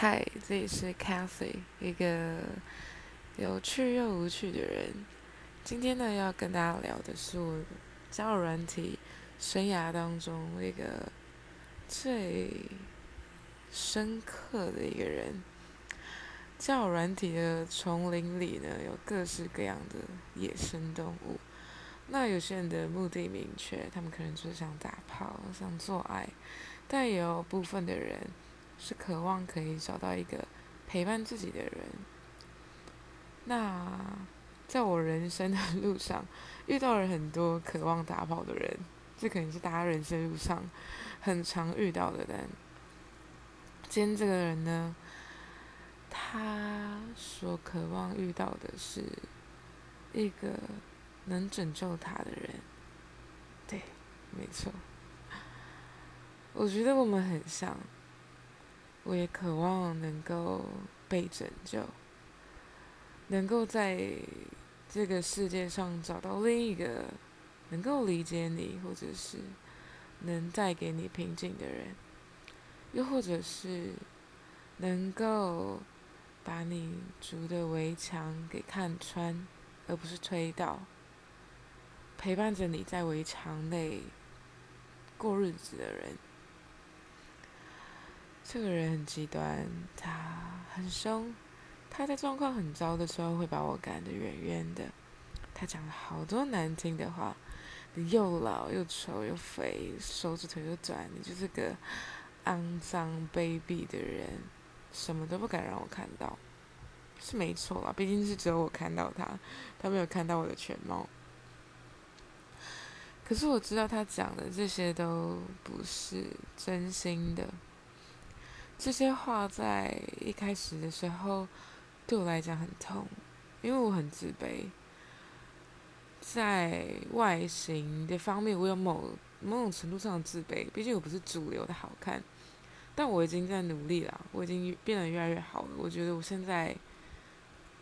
嗨，这里是 Cathy，一个有趣又无趣的人。今天呢，要跟大家聊的是我交友软体生涯当中一个最深刻的一个人。交友软体的丛林里呢，有各式各样的野生动物。那有些人的目的明确，他们可能就是想打炮、想做爱，但也有部分的人。是渴望可以找到一个陪伴自己的人。那在我人生的路上，遇到了很多渴望打跑的人，这可能是大家人生路上很常遇到的人。今天这个人呢，他所渴望遇到的是一个能拯救他的人。对，没错。我觉得我们很像。我也渴望能够被拯救，能够在这个世界上找到另一个能够理解你，或者是能带给你平静的人，又或者是能够把你筑的围墙给看穿，而不是推倒，陪伴着你在围墙内过日子的人。这个人很极端，他很凶，他在状况很糟的时候会把我赶得远远的。他讲了好多难听的话，你又老又丑又肥，手指腿又短，你就是个肮脏卑鄙的人，什么都不敢让我看到，是没错啦，毕竟是只有我看到他，他没有看到我的全貌。可是我知道他讲的这些都不是真心的。这些话在一开始的时候对我来讲很痛，因为我很自卑。在外形的方面，我有某某种程度上的自卑，毕竟我不是主流的好看。但我已经在努力了，我已经变得越来越好了。我觉得我现在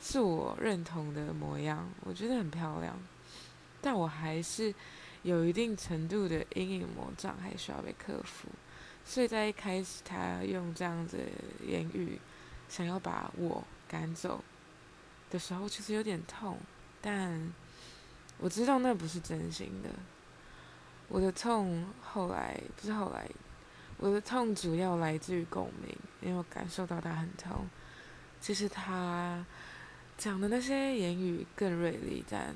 是我认同的模样，我觉得很漂亮。但我还是有一定程度的阴影魔障，还需要被克服。所以在一开始，他用这样子言语想要把我赶走的时候，其实有点痛，但我知道那不是真心的。我的痛后来不是后来，我的痛主要来自于共鸣，因为我感受到他很痛。其实他讲的那些言语更锐利，但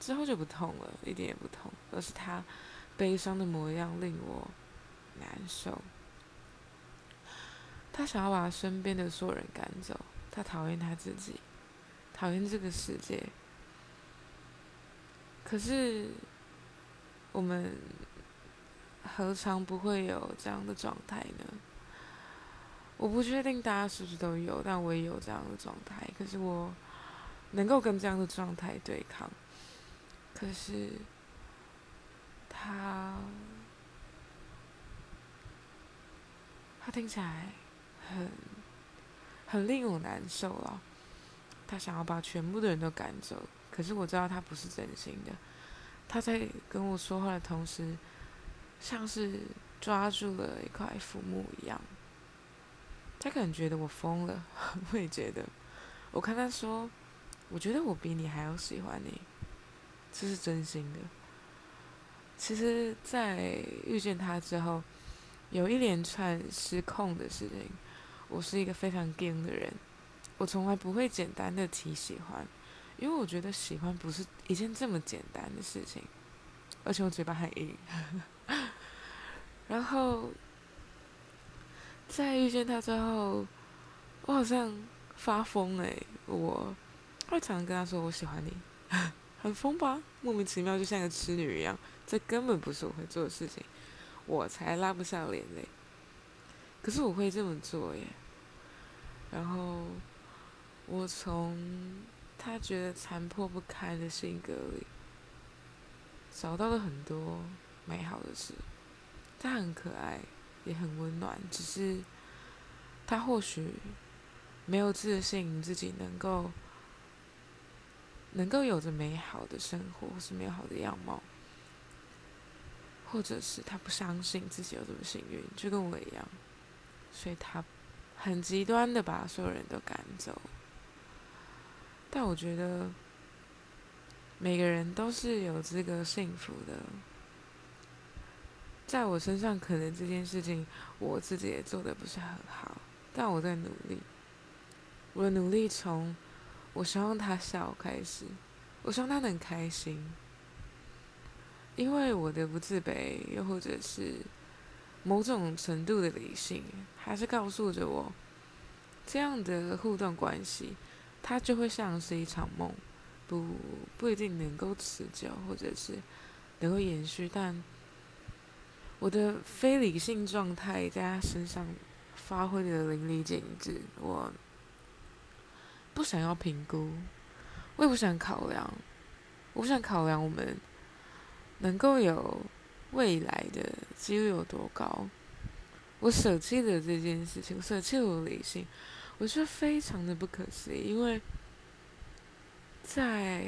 之后就不痛了，一点也不痛，而是他悲伤的模样令我。难受。他想要把身边的所有人赶走，他讨厌他自己，讨厌这个世界。可是，我们何尝不会有这样的状态呢？我不确定大家是不是都有，但我也有这样的状态。可是我能够跟这样的状态对抗。可是，他。他听起来很很令我难受了。他想要把全部的人都赶走，可是我知道他不是真心的。他在跟我说话的同时，像是抓住了一块浮木一样。他可能觉得我疯了，我也觉得。我看他说：“我觉得我比你还要喜欢你。”这是真心的。其实，在遇见他之后。有一连串失控的事情。我是一个非常硬的人，我从来不会简单的提喜欢，因为我觉得喜欢不是一件这么简单的事情，而且我嘴巴很硬。然后在遇见他之后，我好像发疯诶，我会常常跟他说我喜欢你，很疯吧？莫名其妙，就像一个痴女一样，这根本不是我会做的事情。我才拉不下脸嘞，可是我会这么做耶。然后我从他觉得残破不堪的性格里找到了很多美好的事。他很可爱，也很温暖，只是他或许没有自信自己能够能够有着美好的生活或是美好的样貌。或者是他不相信自己有这么幸运，就跟我一样，所以他很极端的把所有人都赶走。但我觉得每个人都是有资格幸福的。在我身上，可能这件事情我自己也做的不是很好，但我在努力。我的努力从我希望他笑开始，我希望他能开心。因为我的不自卑，又或者是某种程度的理性，还是告诉着我，这样的互动关系，它就会像是一场梦，不不一定能够持久，或者是能够延续。但我的非理性状态在他身上发挥的淋漓尽致，我不想要评估，我也不想考量，我不想考量我们。能够有未来的几率有多高？我舍弃了这件事情，舍弃了我理性，我觉得非常的不可思议。因为在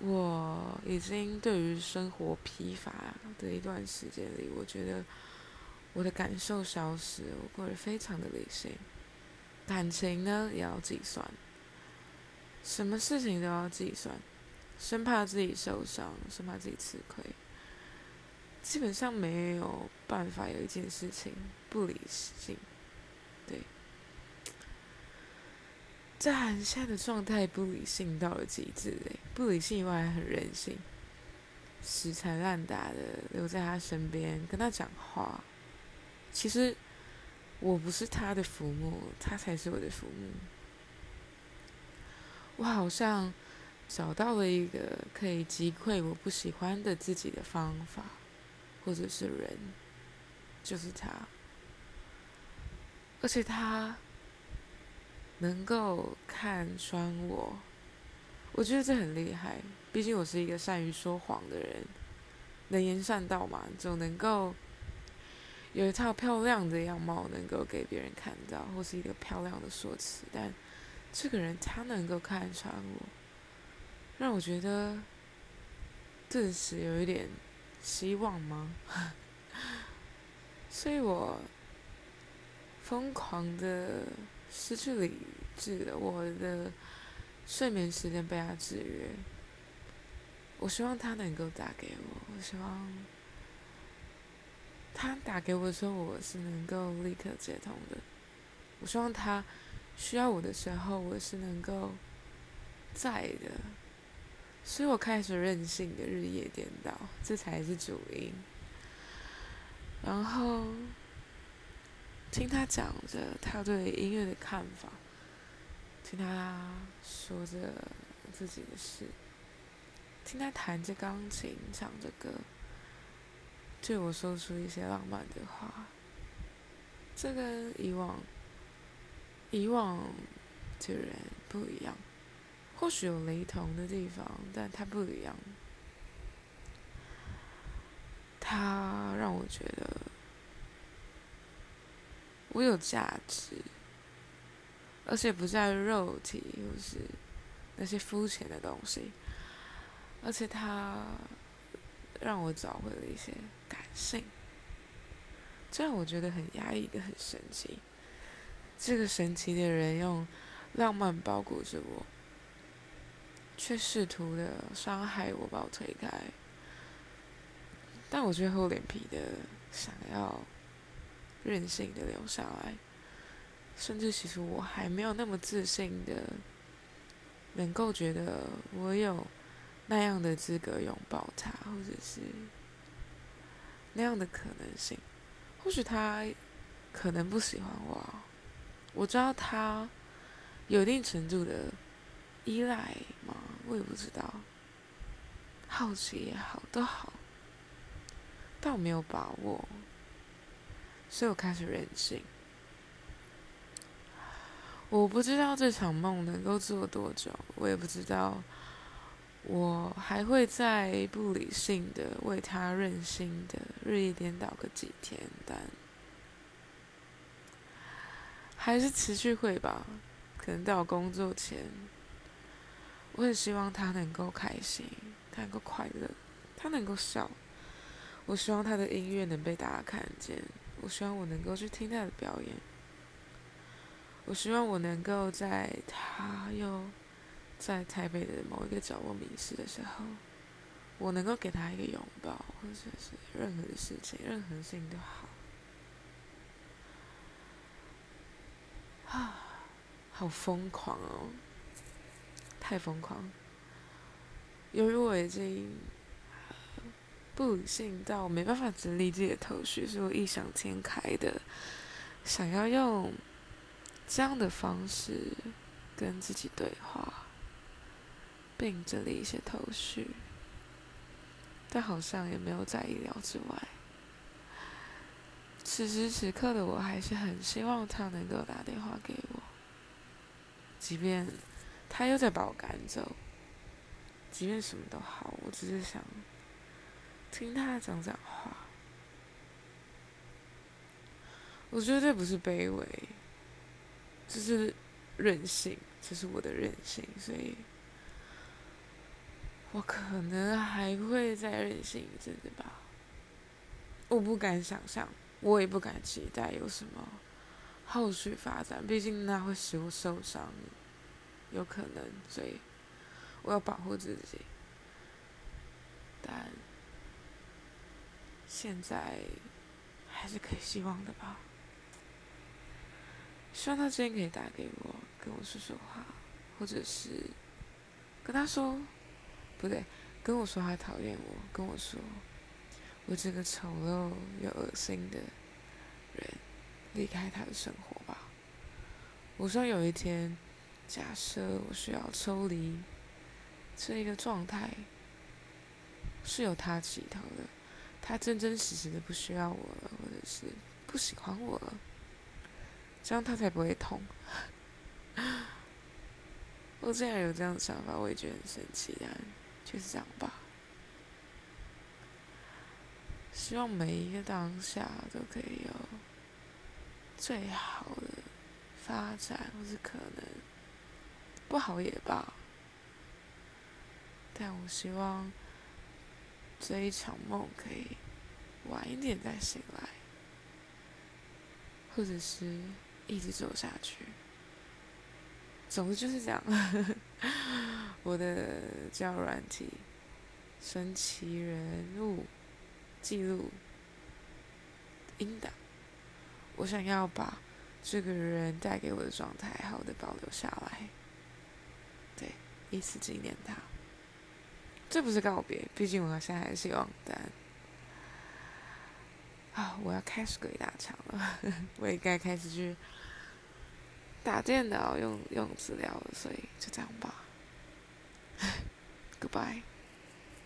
我已经对于生活疲乏的一段时间里，我觉得我的感受消失，我过得非常的理性，感情呢也要计算，什么事情都要计算。生怕自己受伤，生怕自己吃亏，基本上没有办法有一件事情不理性。对，在现在的状态不理性到了极致，不理性以外很任性，死缠烂打的留在他身边跟他讲话。其实我不是他的父母，他才是我的父母。我好像。找到了一个可以击溃我不喜欢的自己的方法，或者是人，就是他。而且他能够看穿我，我觉得这很厉害。毕竟我是一个善于说谎的人，能言善道嘛，总能够有一套漂亮的样貌能够给别人看到，或是一个漂亮的说辞。但这个人他能够看穿我。让我觉得顿时有一点希望吗？所以我疯狂的失去理智了，我的睡眠时间被他制约。我希望他能够打给我，我希望他打给我的时候，我是能够立刻接通的。我希望他需要我的时候，我是能够在的。所以我开始任性的日夜颠倒，这才是主因。然后听他讲着他对音乐的看法，听他说着自己的事，听他弹着钢琴唱着歌，对我说出一些浪漫的话。这跟以往以往的人不一样。或许有雷同的地方，但他不一样。他让我觉得我有价值，而且不在肉体或是那些肤浅的东西，而且他让我找回了一些感性，这让我觉得很压抑的很神奇。这个神奇的人用浪漫包裹着我。却试图的伤害我，把我推开。但我却厚脸皮的想要任性的留下来，甚至其实我还没有那么自信的，能够觉得我有那样的资格拥抱他，或者是那样的可能性。或许他可能不喜欢我，我知道他有一定程度的。依赖吗？我也不知道。好奇也好，都好，但我没有把握，所以我开始任性。我不知道这场梦能够做多久，我也不知道我还会在不理性的为他任性的日夜颠倒个几天，但还是持续会吧，可能到工作前。我很希望他能够开心，他能够快乐，他能够笑。我希望他的音乐能被大家看见，我希望我能够去听他的表演。我希望我能够在他又在台北的某一个角落迷失的时候，我能够给他一个拥抱，或者是任何的事情，任何事情都好。啊，好疯狂哦！太疯狂。由于我已经不理性到没办法整理自己的头绪，所以我异想天开的想要用。这样的方式跟自己对话，并整理一些头绪，但好像也没有在意料之外。此时此刻的我还是很希望他能够打电话给我，即便他又在把我赶走，即便什么都好，我只是想听他讲讲话。我绝对不是卑微。这是任性，这是我的任性，所以我可能还会再任性一阵子吧。我不敢想象，我也不敢期待有什么后续发展，毕竟那会使我受伤，有可能，所以我要保护自己。但现在还是可以希望的吧。希望他今天可以打给我，跟我说说话，或者是跟他说，不对，跟我说他讨厌我，跟我说我这个丑陋又恶心的人离开他的生活吧。我说有一天，假设我需要抽离这一个状态，是由他起头的，他真真实实的不需要我了，或者是不喜欢我了。这样他才不会痛。我竟然有这样的想法，我也觉得很神奇。但就是这样吧。希望每一个当下都可以有最好的发展，或是可能不好也罢。但我希望这一场梦可以晚一点再醒来，或者是。一直走下去，总之就是这样。我的交友软体，神奇人物记录音档，我想要把这个人带给我的状态好的保留下来，以此纪念他。这不是告别，毕竟我现在还是有单。啊！我要开始鬼打墙了，我也该开始去打电脑、用用资料了，所以就这样吧。Goodbye。